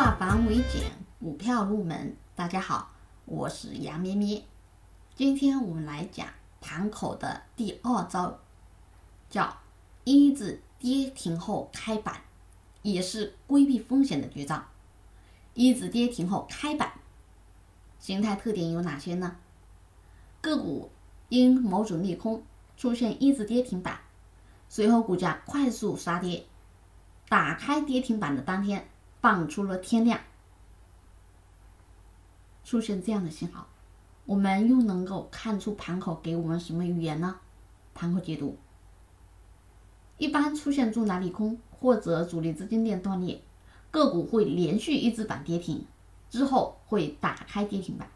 化繁为简，股票入门。大家好，我是杨咩咩。今天我们来讲盘口的第二招，叫一字跌停后开板，也是规避风险的绝招。一字跌停后开板，形态特点有哪些呢？个股因某种利空出现一字跌停板，随后股价快速杀跌，打开跌停板的当天放出了天量，出现这样的信号，我们又能够看出盘口给我们什么语言呢？盘口解读，一般出现重大利空或者主力资金链断裂，个股会连续一字板跌停，之后会打开跌停板，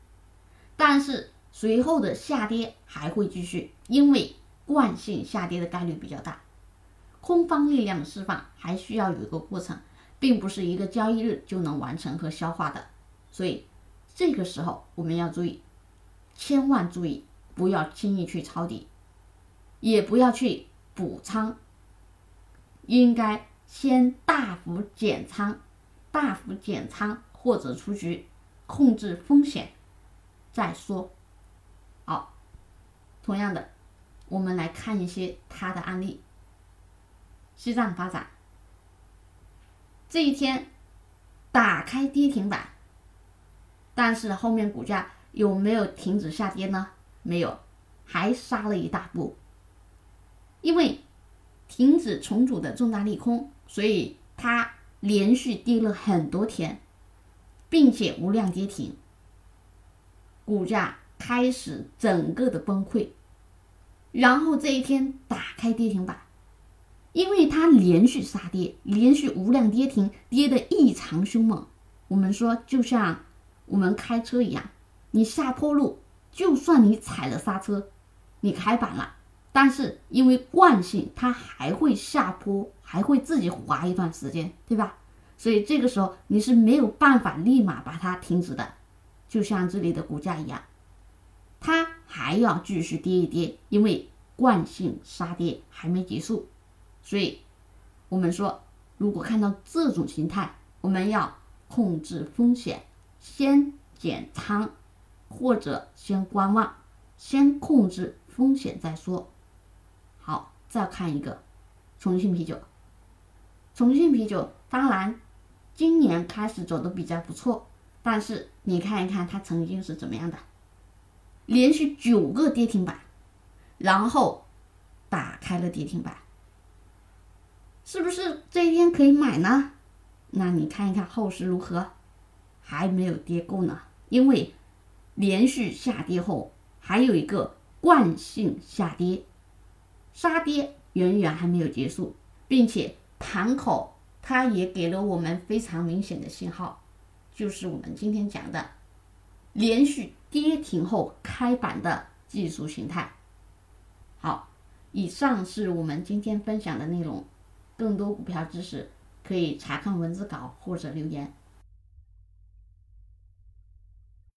但是。随后的下跌还会继续，因为惯性下跌的概率比较大，空方力量的释放还需要有一个过程，并不是一个交易日就能完成和消化的。所以这个时候我们要注意，千万注意，不要轻易去抄底，也不要去补仓，应该先大幅减仓，大幅减仓或者出局，控制风险再说。好，同样的，我们来看一些它的案例。西藏发展这一天打开跌停板，但是后面股价有没有停止下跌呢？没有，还杀了一大步。因为停止重组的重大利空，所以它连续跌了很多天，并且无量跌停，股价。开始整个的崩溃，然后这一天打开跌停板，因为它连续杀跌，连续无量跌停，跌得异常凶猛。我们说就像我们开车一样，你下坡路，就算你踩了刹车，你开板了，但是因为惯性，它还会下坡，还会自己滑一段时间，对吧？所以这个时候你是没有办法立马把它停止的，就像这里的股价一样。它还要继续跌一跌，因为惯性杀跌还没结束，所以我们说，如果看到这种形态，我们要控制风险，先减仓或者先观望，先控制风险再说。好，再看一个重庆啤酒，重庆啤酒当然今年开始走的比较不错，但是你看一看它曾经是怎么样的。连续九个跌停板，然后打开了跌停板，是不是这一天可以买呢？那你看一看后市如何？还没有跌够呢，因为连续下跌后还有一个惯性下跌，杀跌远远还没有结束，并且盘口它也给了我们非常明显的信号，就是我们今天讲的连续。跌停后开板的技术形态。好，以上是我们今天分享的内容。更多股票知识可以查看文字稿或者留言。